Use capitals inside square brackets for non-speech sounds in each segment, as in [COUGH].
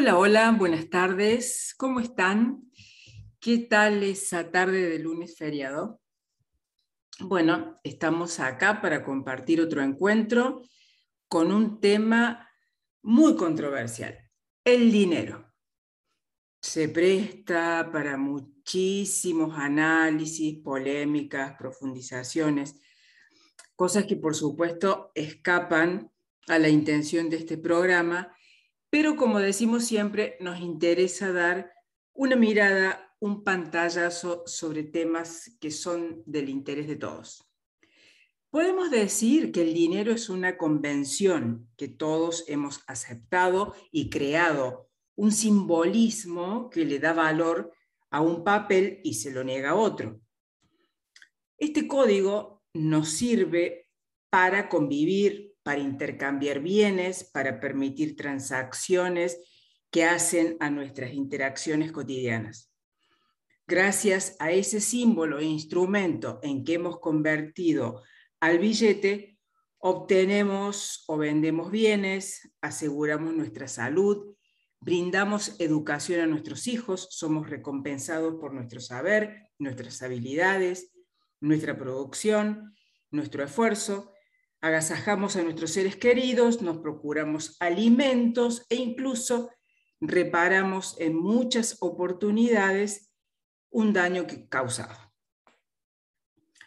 Hola, hola, buenas tardes. ¿Cómo están? ¿Qué tal esa tarde de lunes feriado? Bueno, estamos acá para compartir otro encuentro con un tema muy controversial, el dinero. Se presta para muchísimos análisis, polémicas, profundizaciones, cosas que por supuesto escapan a la intención de este programa pero como decimos siempre, nos interesa dar una mirada, un pantallazo sobre temas que son del interés de todos. Podemos decir que el dinero es una convención que todos hemos aceptado y creado, un simbolismo que le da valor a un papel y se lo niega a otro. Este código nos sirve para convivir, para intercambiar bienes, para permitir transacciones que hacen a nuestras interacciones cotidianas. Gracias a ese símbolo e instrumento en que hemos convertido al billete, obtenemos o vendemos bienes, aseguramos nuestra salud, brindamos educación a nuestros hijos, somos recompensados por nuestro saber, nuestras habilidades, nuestra producción, nuestro esfuerzo agasajamos a nuestros seres queridos, nos procuramos alimentos e incluso reparamos en muchas oportunidades un daño que causado.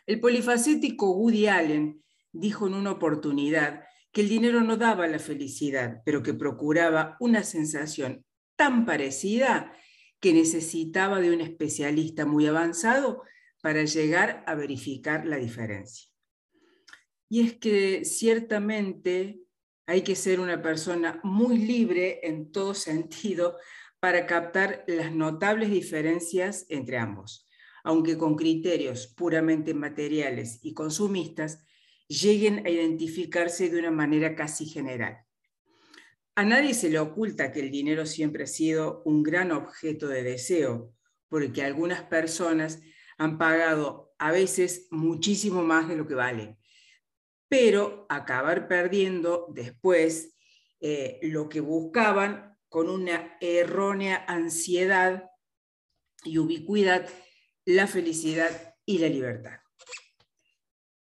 El polifacético Woody Allen dijo en una oportunidad que el dinero no daba la felicidad, pero que procuraba una sensación tan parecida que necesitaba de un especialista muy avanzado para llegar a verificar la diferencia. Y es que ciertamente hay que ser una persona muy libre en todo [LAUGHS] sentido para captar las notables diferencias entre ambos, aunque con criterios puramente materiales y consumistas lleguen a identificarse de una manera casi general. A nadie se le oculta que el dinero siempre ha sido un gran objeto de deseo, porque algunas personas han pagado a veces muchísimo más de lo que vale pero acabar perdiendo después eh, lo que buscaban con una errónea ansiedad y ubicuidad, la felicidad y la libertad.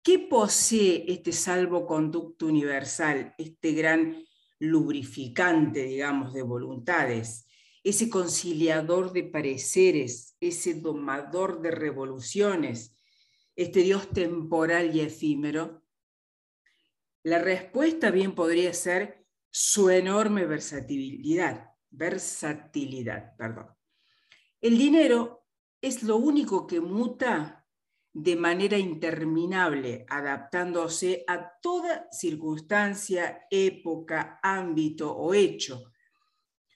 ¿Qué posee este salvoconducto universal, este gran lubrificante, digamos, de voluntades, ese conciliador de pareceres, ese domador de revoluciones, este Dios temporal y efímero? La respuesta bien podría ser su enorme versatilidad, versatilidad, perdón. El dinero es lo único que muta de manera interminable, adaptándose a toda circunstancia, época, ámbito o hecho.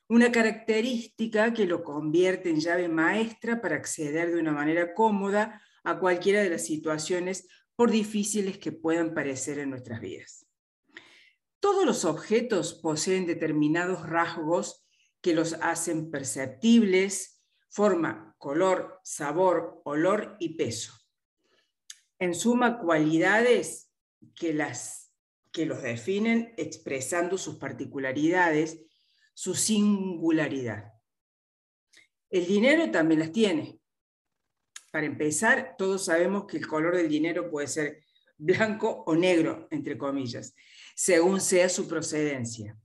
Una característica que lo convierte en llave maestra para acceder de una manera cómoda a cualquiera de las situaciones por difíciles que puedan parecer en nuestras vidas. Todos los objetos poseen determinados rasgos que los hacen perceptibles, forma, color, sabor, olor y peso. En suma, cualidades que, las, que los definen expresando sus particularidades, su singularidad. El dinero también las tiene, para empezar, todos sabemos que el color del dinero puede ser blanco o negro, entre comillas, según sea su procedencia.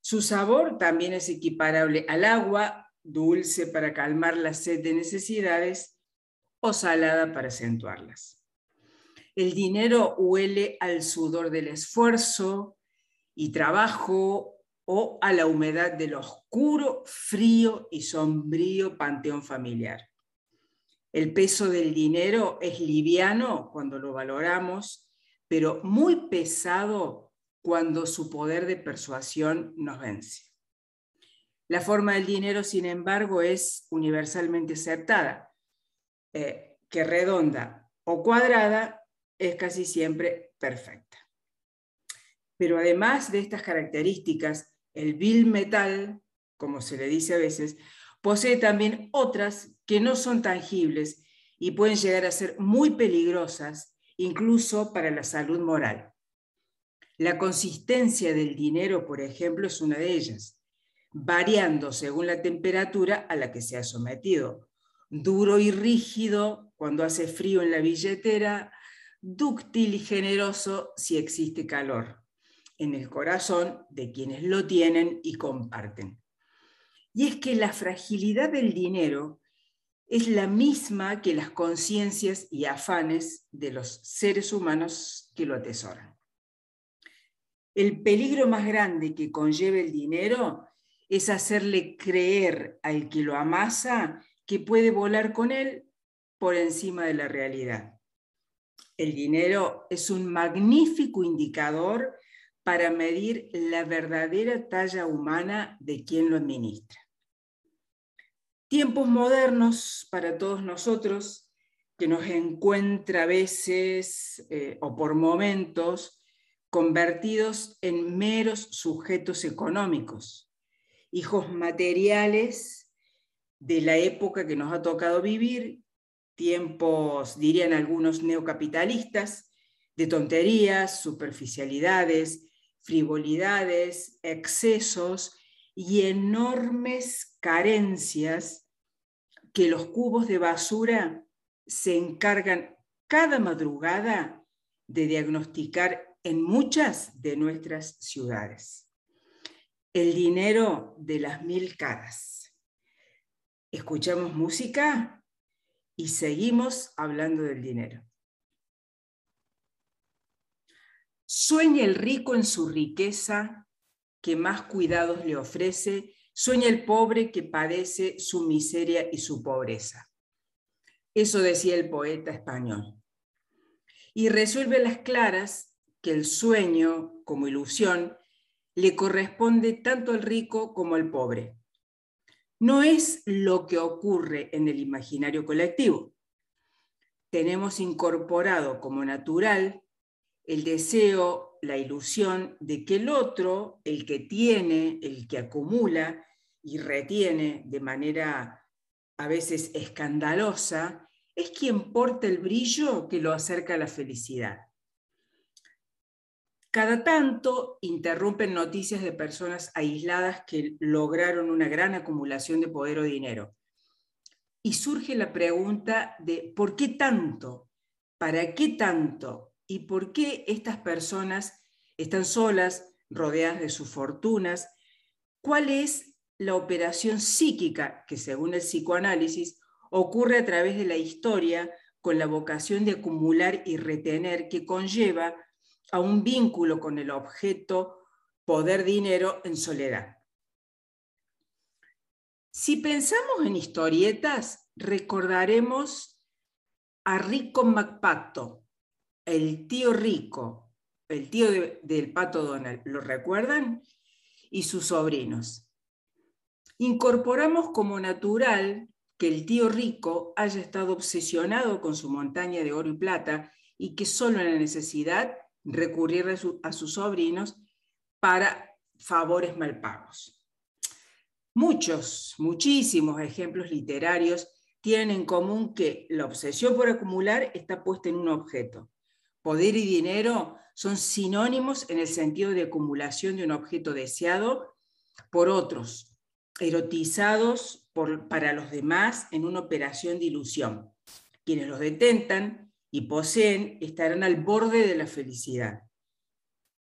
Su sabor también es equiparable al agua, dulce para calmar la sed de necesidades o salada para acentuarlas. El dinero huele al sudor del esfuerzo y trabajo o a la humedad del oscuro, frío y sombrío panteón familiar. El peso del dinero es liviano cuando lo valoramos, pero muy pesado cuando su poder de persuasión nos vence. La forma del dinero, sin embargo, es universalmente aceptada, eh, que redonda o cuadrada es casi siempre perfecta. Pero además de estas características, el bill metal, como se le dice a veces, posee también otras que no son tangibles y pueden llegar a ser muy peligrosas, incluso para la salud moral. La consistencia del dinero, por ejemplo, es una de ellas. variando según la temperatura a la que se ha sometido. Duro y rígido cuando hace frío en la billetera, dúctil y generoso si existe calor, en el corazón de quienes lo tienen y comparten. Y es que la fragilidad del dinero es la misma que las conciencias y afanes de los seres humanos que lo atesoran. El peligro más grande que conlleva el dinero es hacerle creer al que lo amasa que puede volar con él por encima de la realidad. El dinero es un magnífico indicador para medir la verdadera talla humana de quien lo administra. Tiempos modernos para todos nosotros, que nos encuentra a veces eh, o por momentos convertidos en meros sujetos económicos, hijos materiales de la época que nos ha tocado vivir, tiempos, dirían algunos neocapitalistas, de tonterías, superficialidades, frivolidades, excesos y enormes carencias que los cubos de basura se encargan cada madrugada de diagnosticar en muchas de nuestras ciudades. El dinero de las mil caras. Escuchamos música y seguimos hablando del dinero. Sueña el rico en su riqueza, que más cuidados le ofrece, sueña el pobre que padece su miseria y su pobreza. Eso decía el poeta español. Y resuelve las claras que el sueño, como ilusión, le corresponde tanto al rico como al pobre. No es lo que ocurre en el imaginario colectivo. Tenemos incorporado como natural el deseo, la ilusión de que el otro, el que tiene, el que acumula y retiene de manera a veces escandalosa, es quien porta el brillo que lo acerca a la felicidad. Cada tanto interrumpen noticias de personas aisladas que lograron una gran acumulación de poder o dinero. Y surge la pregunta de ¿por qué tanto? ¿Para qué tanto? Y por qué estas personas están solas, rodeadas de sus fortunas, cuál es la operación psíquica que según el psicoanálisis ocurre a través de la historia con la vocación de acumular y retener que conlleva a un vínculo con el objeto poder dinero en soledad. Si pensamos en historietas, recordaremos a Rico MacPato, el tío rico, el tío del pato Donald, ¿lo recuerdan? Y sus sobrinos. Incorporamos como natural que el tío rico haya estado obsesionado con su montaña de oro y plata y que solo en la necesidad recurrir a, sus sobrinos para favores mal pagos. Muchos, muchísimos ejemplos literarios tienen en común que la obsesión por acumular está puesta en un objeto. Poder y dinero son sinónimos en el sentido de acumulación de un objeto deseado por otros, erotizados para los demás en una operación de ilusión. Quienes los detentan y poseen estarán al borde de la felicidad.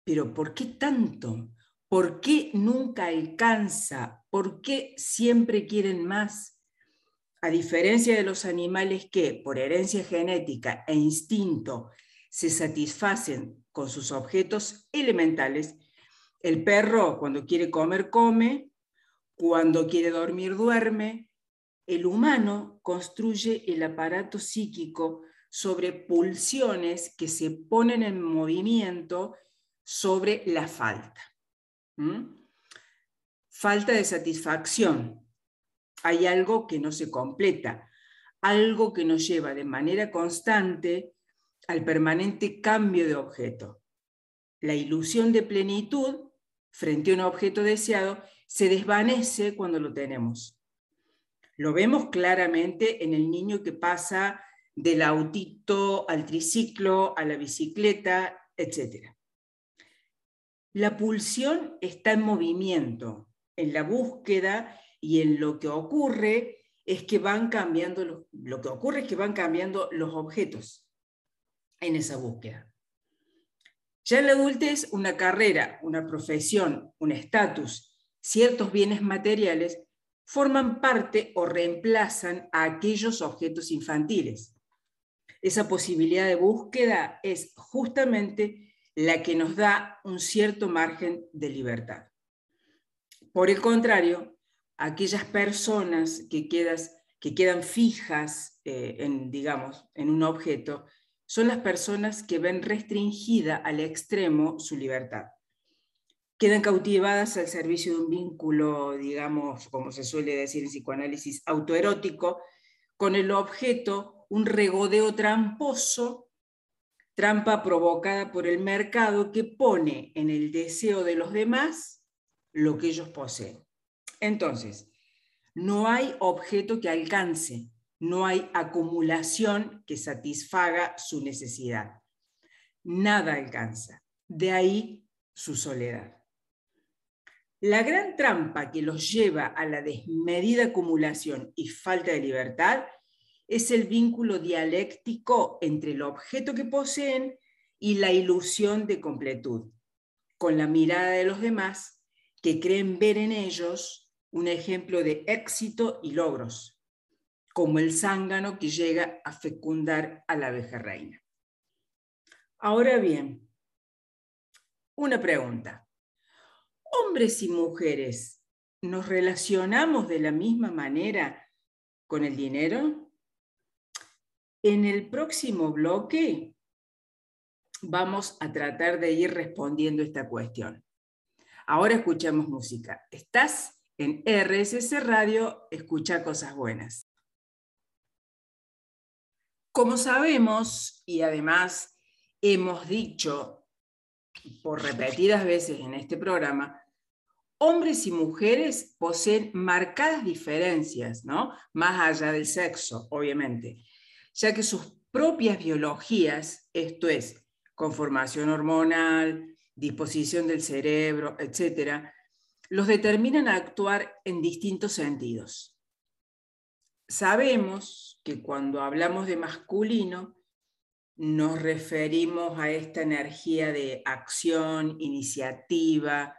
Pero ¿por qué tanto? ¿Por qué nunca alcanza? ¿Por qué siempre quieren más? A diferencia de los animales que, por herencia genética e instinto, se satisfacen con sus objetos elementales. El perro cuando quiere comer come, cuando quiere dormir duerme. El humano construye el aparato psíquico sobre pulsiones que se ponen en movimiento sobre la falta. Falta de satisfacción. Hay algo que no se completa, algo que nos lleva de manera constante al permanente cambio de objeto. La ilusión de plenitud frente a un objeto deseado se desvanece cuando lo tenemos. Lo vemos claramente en el niño que pasa del autito al triciclo, a la bicicleta, etc. La pulsión está en movimiento, en la búsqueda y en lo que ocurre es que van cambiando, lo que ocurre es que van cambiando los objetos en esa búsqueda. Ya en la adultez, una carrera, una profesión, un estatus, ciertos bienes materiales forman parte o reemplazan a aquellos objetos infantiles. Esa posibilidad de búsqueda es justamente la que nos da un cierto margen de libertad. Por el contrario, aquellas personas que, que quedan fijas eh, en, digamos, en un objeto son las personas que ven restringida al extremo su libertad quedan cautivadas al servicio de un vínculo, digamos, como se suele decir en psicoanálisis, autoerótico, con el objeto un regodeo tramposo, trampa provocada por el mercado que pone en el deseo de los demás lo que ellos poseen. Entonces, no hay objeto que alcance, no hay acumulación que satisfaga su necesidad. Nada alcanza. De ahí su soledad. La gran trampa que los lleva a la desmedida acumulación y falta de libertad es el vínculo dialéctico entre el objeto que poseen y la ilusión de completud, con la mirada de los demás que creen ver en ellos un ejemplo de éxito y logros, como el zángano que llega a fecundar a la abeja reina. Ahora bien, una pregunta hombres y mujeres, ¿nos relacionamos de la misma manera con el dinero? En el próximo bloque vamos a tratar de ir respondiendo esta cuestión. Ahora escuchamos música. Estás en RSS Radio, escucha cosas buenas. Como sabemos, y además hemos dicho por repetidas veces en este programa, hombres y mujeres poseen marcadas diferencias, ¿no? Más allá del sexo, obviamente, ya que sus propias biologías, esto es, conformación hormonal, disposición del cerebro, etcétera, los determinan a actuar en distintos sentidos. Sabemos que cuando hablamos de masculino, nos referimos a esta energía de acción, iniciativa,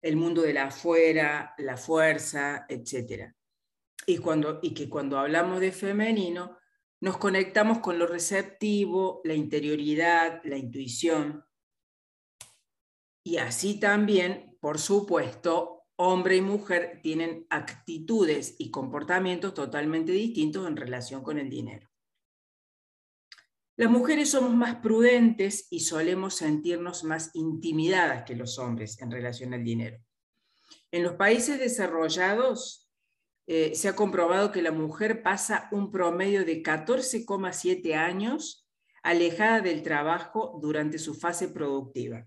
el mundo de la afuera, la fuerza, etc. Y, cuando, y que cuando hablamos de femenino, nos conectamos con lo receptivo, la interioridad, la intuición. Y así también, por supuesto, hombre y mujer tienen actitudes y comportamientos totalmente distintos en relación con el dinero. Las mujeres somos más prudentes y solemos sentirnos más intimidadas que los hombres en relación al dinero. En los países desarrollados eh, se ha comprobado que la mujer pasa un promedio de 14,7 años alejada del trabajo durante su fase productiva,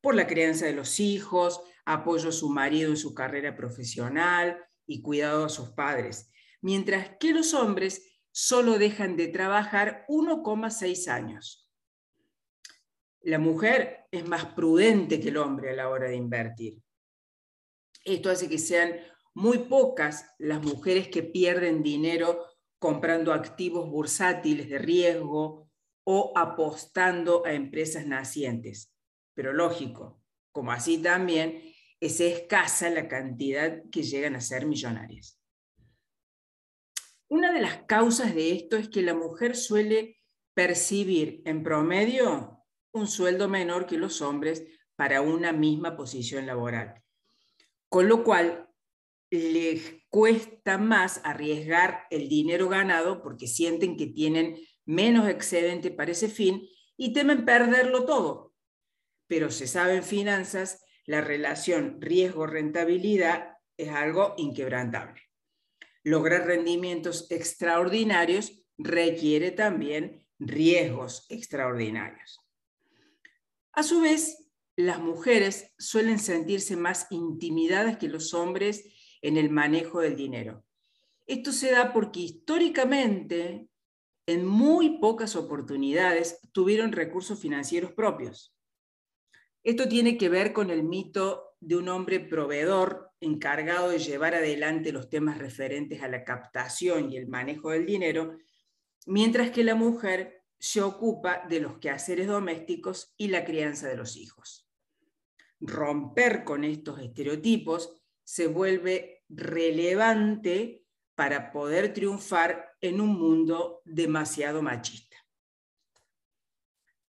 por la crianza de los hijos, apoyo a su marido en su carrera profesional y cuidado a sus padres, mientras que los hombres solo dejan de trabajar 1,6 años. La mujer es más prudente que el hombre a la hora de invertir. Esto hace que sean muy pocas las mujeres que pierden dinero comprando activos bursátiles de riesgo o apostando a empresas nacientes. Pero lógico, como así también es escasa la cantidad que llegan a ser millonarias. Una de las causas de esto es que la mujer suele percibir en promedio un sueldo menor que los hombres para una misma posición laboral, con lo cual les cuesta más arriesgar el dinero ganado porque sienten que tienen menos excedente para ese fin y temen perderlo todo. Pero se sabe en finanzas, la relación riesgo-rentabilidad es algo inquebrantable lograr rendimientos extraordinarios requiere también riesgos extraordinarios. A su vez, las mujeres suelen sentirse más intimidadas que los hombres en el manejo del dinero. Esto se da porque históricamente, en muy pocas oportunidades, tuvieron recursos financieros propios. Esto tiene que ver con el mito de un hombre proveedor encargado de llevar adelante los temas referentes a la captación y el manejo del dinero, mientras que la mujer se ocupa de los quehaceres domésticos y la crianza de los hijos. Romper con estos estereotipos se vuelve relevante para poder triunfar en un mundo demasiado machista.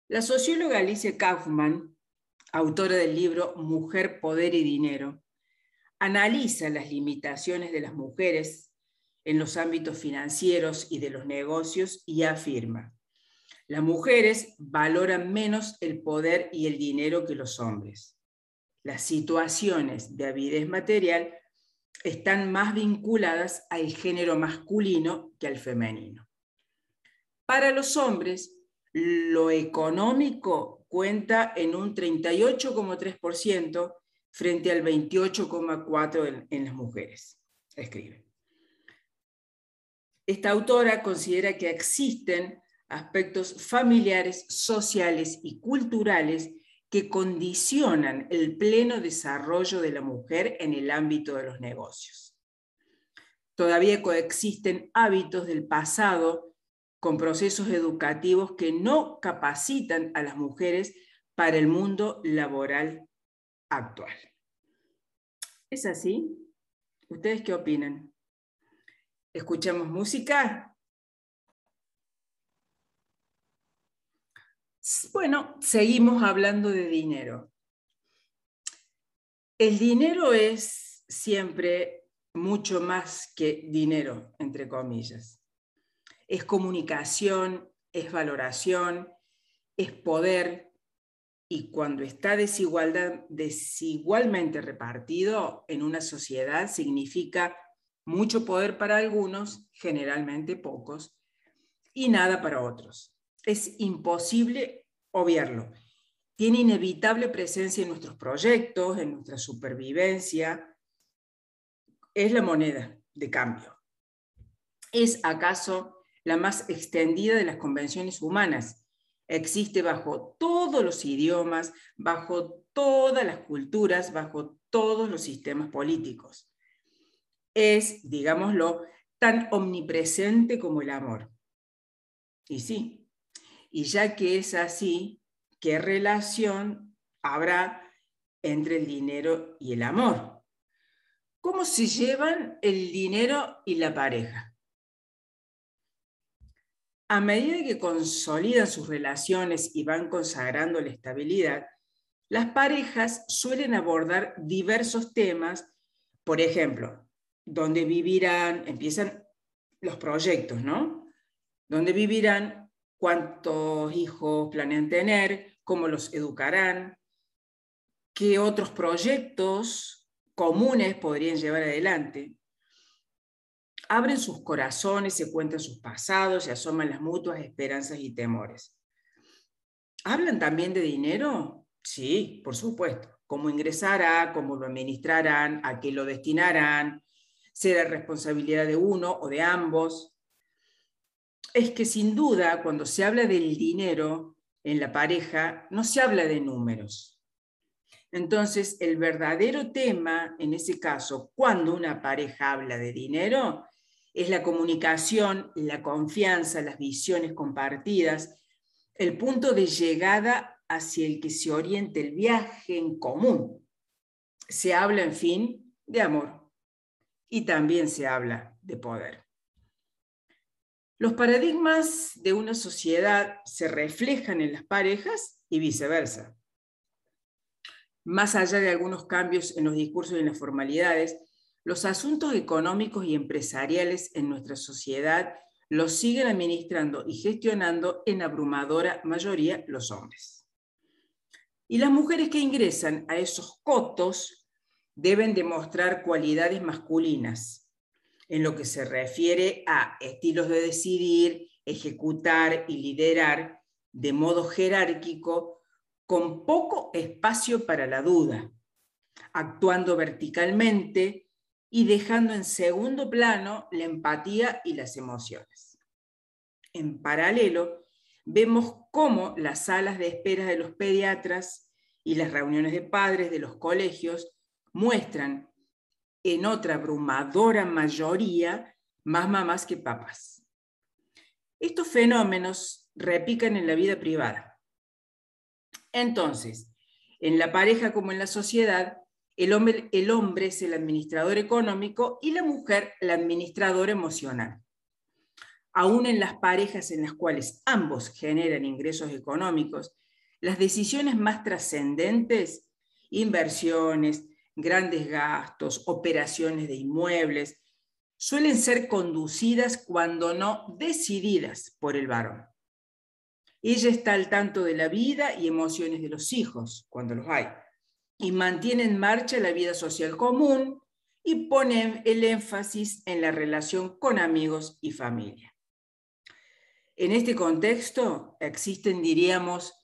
La socióloga Alicia Kaufman, autora del libro Mujer, Poder y Dinero, analiza las limitaciones de las mujeres en los ámbitos financieros y de los negocios y afirma, las mujeres valoran menos el poder y el dinero que los hombres. Las situaciones de avidez material están más vinculadas al género masculino que al femenino. Para los hombres, lo económico cuenta en un 38,3% frente al 28,4% en las mujeres, escribe. Esta autora considera que existen aspectos familiares, sociales y culturales que condicionan el pleno desarrollo de la mujer en el ámbito de los negocios. Todavía coexisten hábitos del pasado con procesos educativos que no capacitan a las mujeres para el mundo laboral actual. ¿Es así? ¿Ustedes qué opinan? ¿Escuchamos música? Bueno, seguimos hablando de dinero. El dinero es siempre mucho más que dinero, entre comillas. Es comunicación, es valoración, es poder, y cuando está desigualdad, desigualmente repartido en una sociedad, significa mucho poder para algunos, generalmente pocos, y nada para otros es imposible obviarlo. Tiene inevitable presencia en nuestros proyectos, en nuestra supervivencia. Es la moneda de cambio. ¿Es acaso la más extendida de las convenciones humanas? Existe bajo todos los idiomas, bajo todas las culturas, bajo todos los sistemas políticos. Es, digámoslo, tan omnipresente como el amor. Y sí, y ya que es así, ¿qué relación habrá entre el dinero y el amor? ¿Cómo se llevan el dinero y la pareja? A medida que consolidan sus relaciones y van consagrando la estabilidad, las parejas suelen abordar diversos temas, por ejemplo, dónde vivirán, empiezan los proyectos, ¿no? ¿Dónde vivirán? cuántos hijos planean tener, cómo los educarán, qué otros proyectos comunes podrían llevar adelante. Abren sus corazones, se cuentan sus pasados, se asoman las mutuas esperanzas y temores. ¿Hablan también de dinero? Sí, por supuesto. ¿Cómo ingresará? ¿Cómo lo administrarán? ¿A qué lo destinarán? ¿Será responsabilidad de uno o de ambos? es que sin duda cuando se habla del dinero en la pareja, no se habla de números. Entonces, el verdadero tema, en ese caso, cuando una pareja habla de dinero, es la comunicación, la confianza, las visiones compartidas, el punto de llegada hacia el que se oriente el viaje en común. Se habla, en fin, de amor y también se habla de poder. Los paradigmas de una sociedad se reflejan en las parejas y viceversa. Más allá de algunos cambios en los discursos y en las formalidades, los asuntos económicos y empresariales en nuestra sociedad los siguen administrando y gestionando en abrumadora mayoría los hombres. Y las mujeres que ingresan a esos cotos deben demostrar cualidades masculinas, en lo que se refiere a estilos de decidir, ejecutar y liderar de modo jerárquico con poco espacio para la duda, actuando verticalmente y dejando en segundo plano la empatía y las emociones. En paralelo, vemos cómo las salas de espera de los pediatras y las reuniones de padres de los colegios muestran en otra abrumadora mayoría más mamás que papas. Estos fenómenos repican en la vida privada. Entonces, en la pareja como en la sociedad, el hombre, es el administrador económico y la mujer la administradora emocional. Aún en las parejas en las cuales ambos generan ingresos económicos, las decisiones más trascendentes, inversiones, grandes gastos, operaciones de inmuebles, suelen ser conducidas cuando no decididas por el varón. Ella está al tanto de la vida y emociones de los hijos, cuando los hay, y mantiene en marcha la vida social común y pone el énfasis en la relación con amigos y familia. En este contexto existen, diríamos,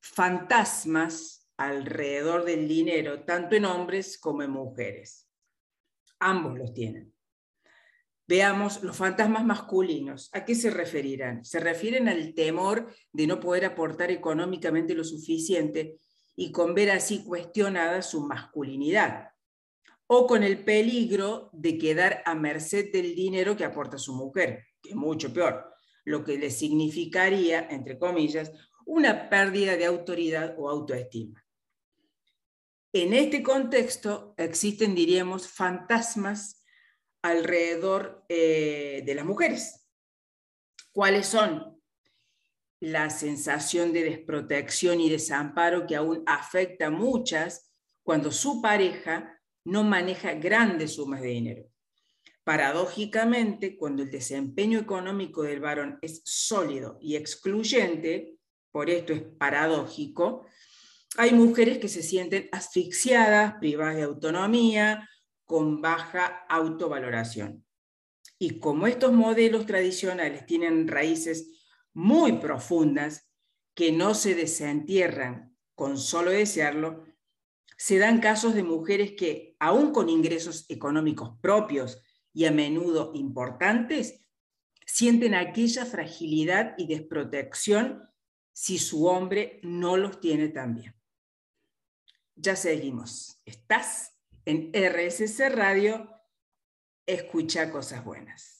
fantasmas alrededor del dinero, tanto en hombres como en mujeres. Ambos los tienen. Veamos los fantasmas masculinos. ¿A qué se referirán? Se refieren al temor de no poder aportar económicamente lo suficiente y con ver así cuestionada su masculinidad, o con el peligro de quedar a merced del dinero que aporta su mujer, que es mucho peor, lo que le significaría, entre comillas, una pérdida de autoridad o autoestima. En este contexto existen, diríamos, fantasmas alrededor eh, de las mujeres. ¿Cuáles son? La sensación de desprotección y desamparo que aún afecta a muchas cuando su pareja no maneja grandes sumas de dinero. Paradójicamente, cuando el desempeño económico del varón es sólido y excluyente, por esto es paradójico, hay mujeres que se sienten asfixiadas, privadas de autonomía, con baja autovaloración. Y como estos modelos tradicionales tienen raíces muy profundas que no se desentierran con solo desearlo, se dan casos de mujeres que, aún con ingresos económicos propios y a menudo importantes, sienten aquella fragilidad y desprotección si su hombre no los tiene también. Ya seguimos. Estás en RSC Radio. Escucha cosas buenas.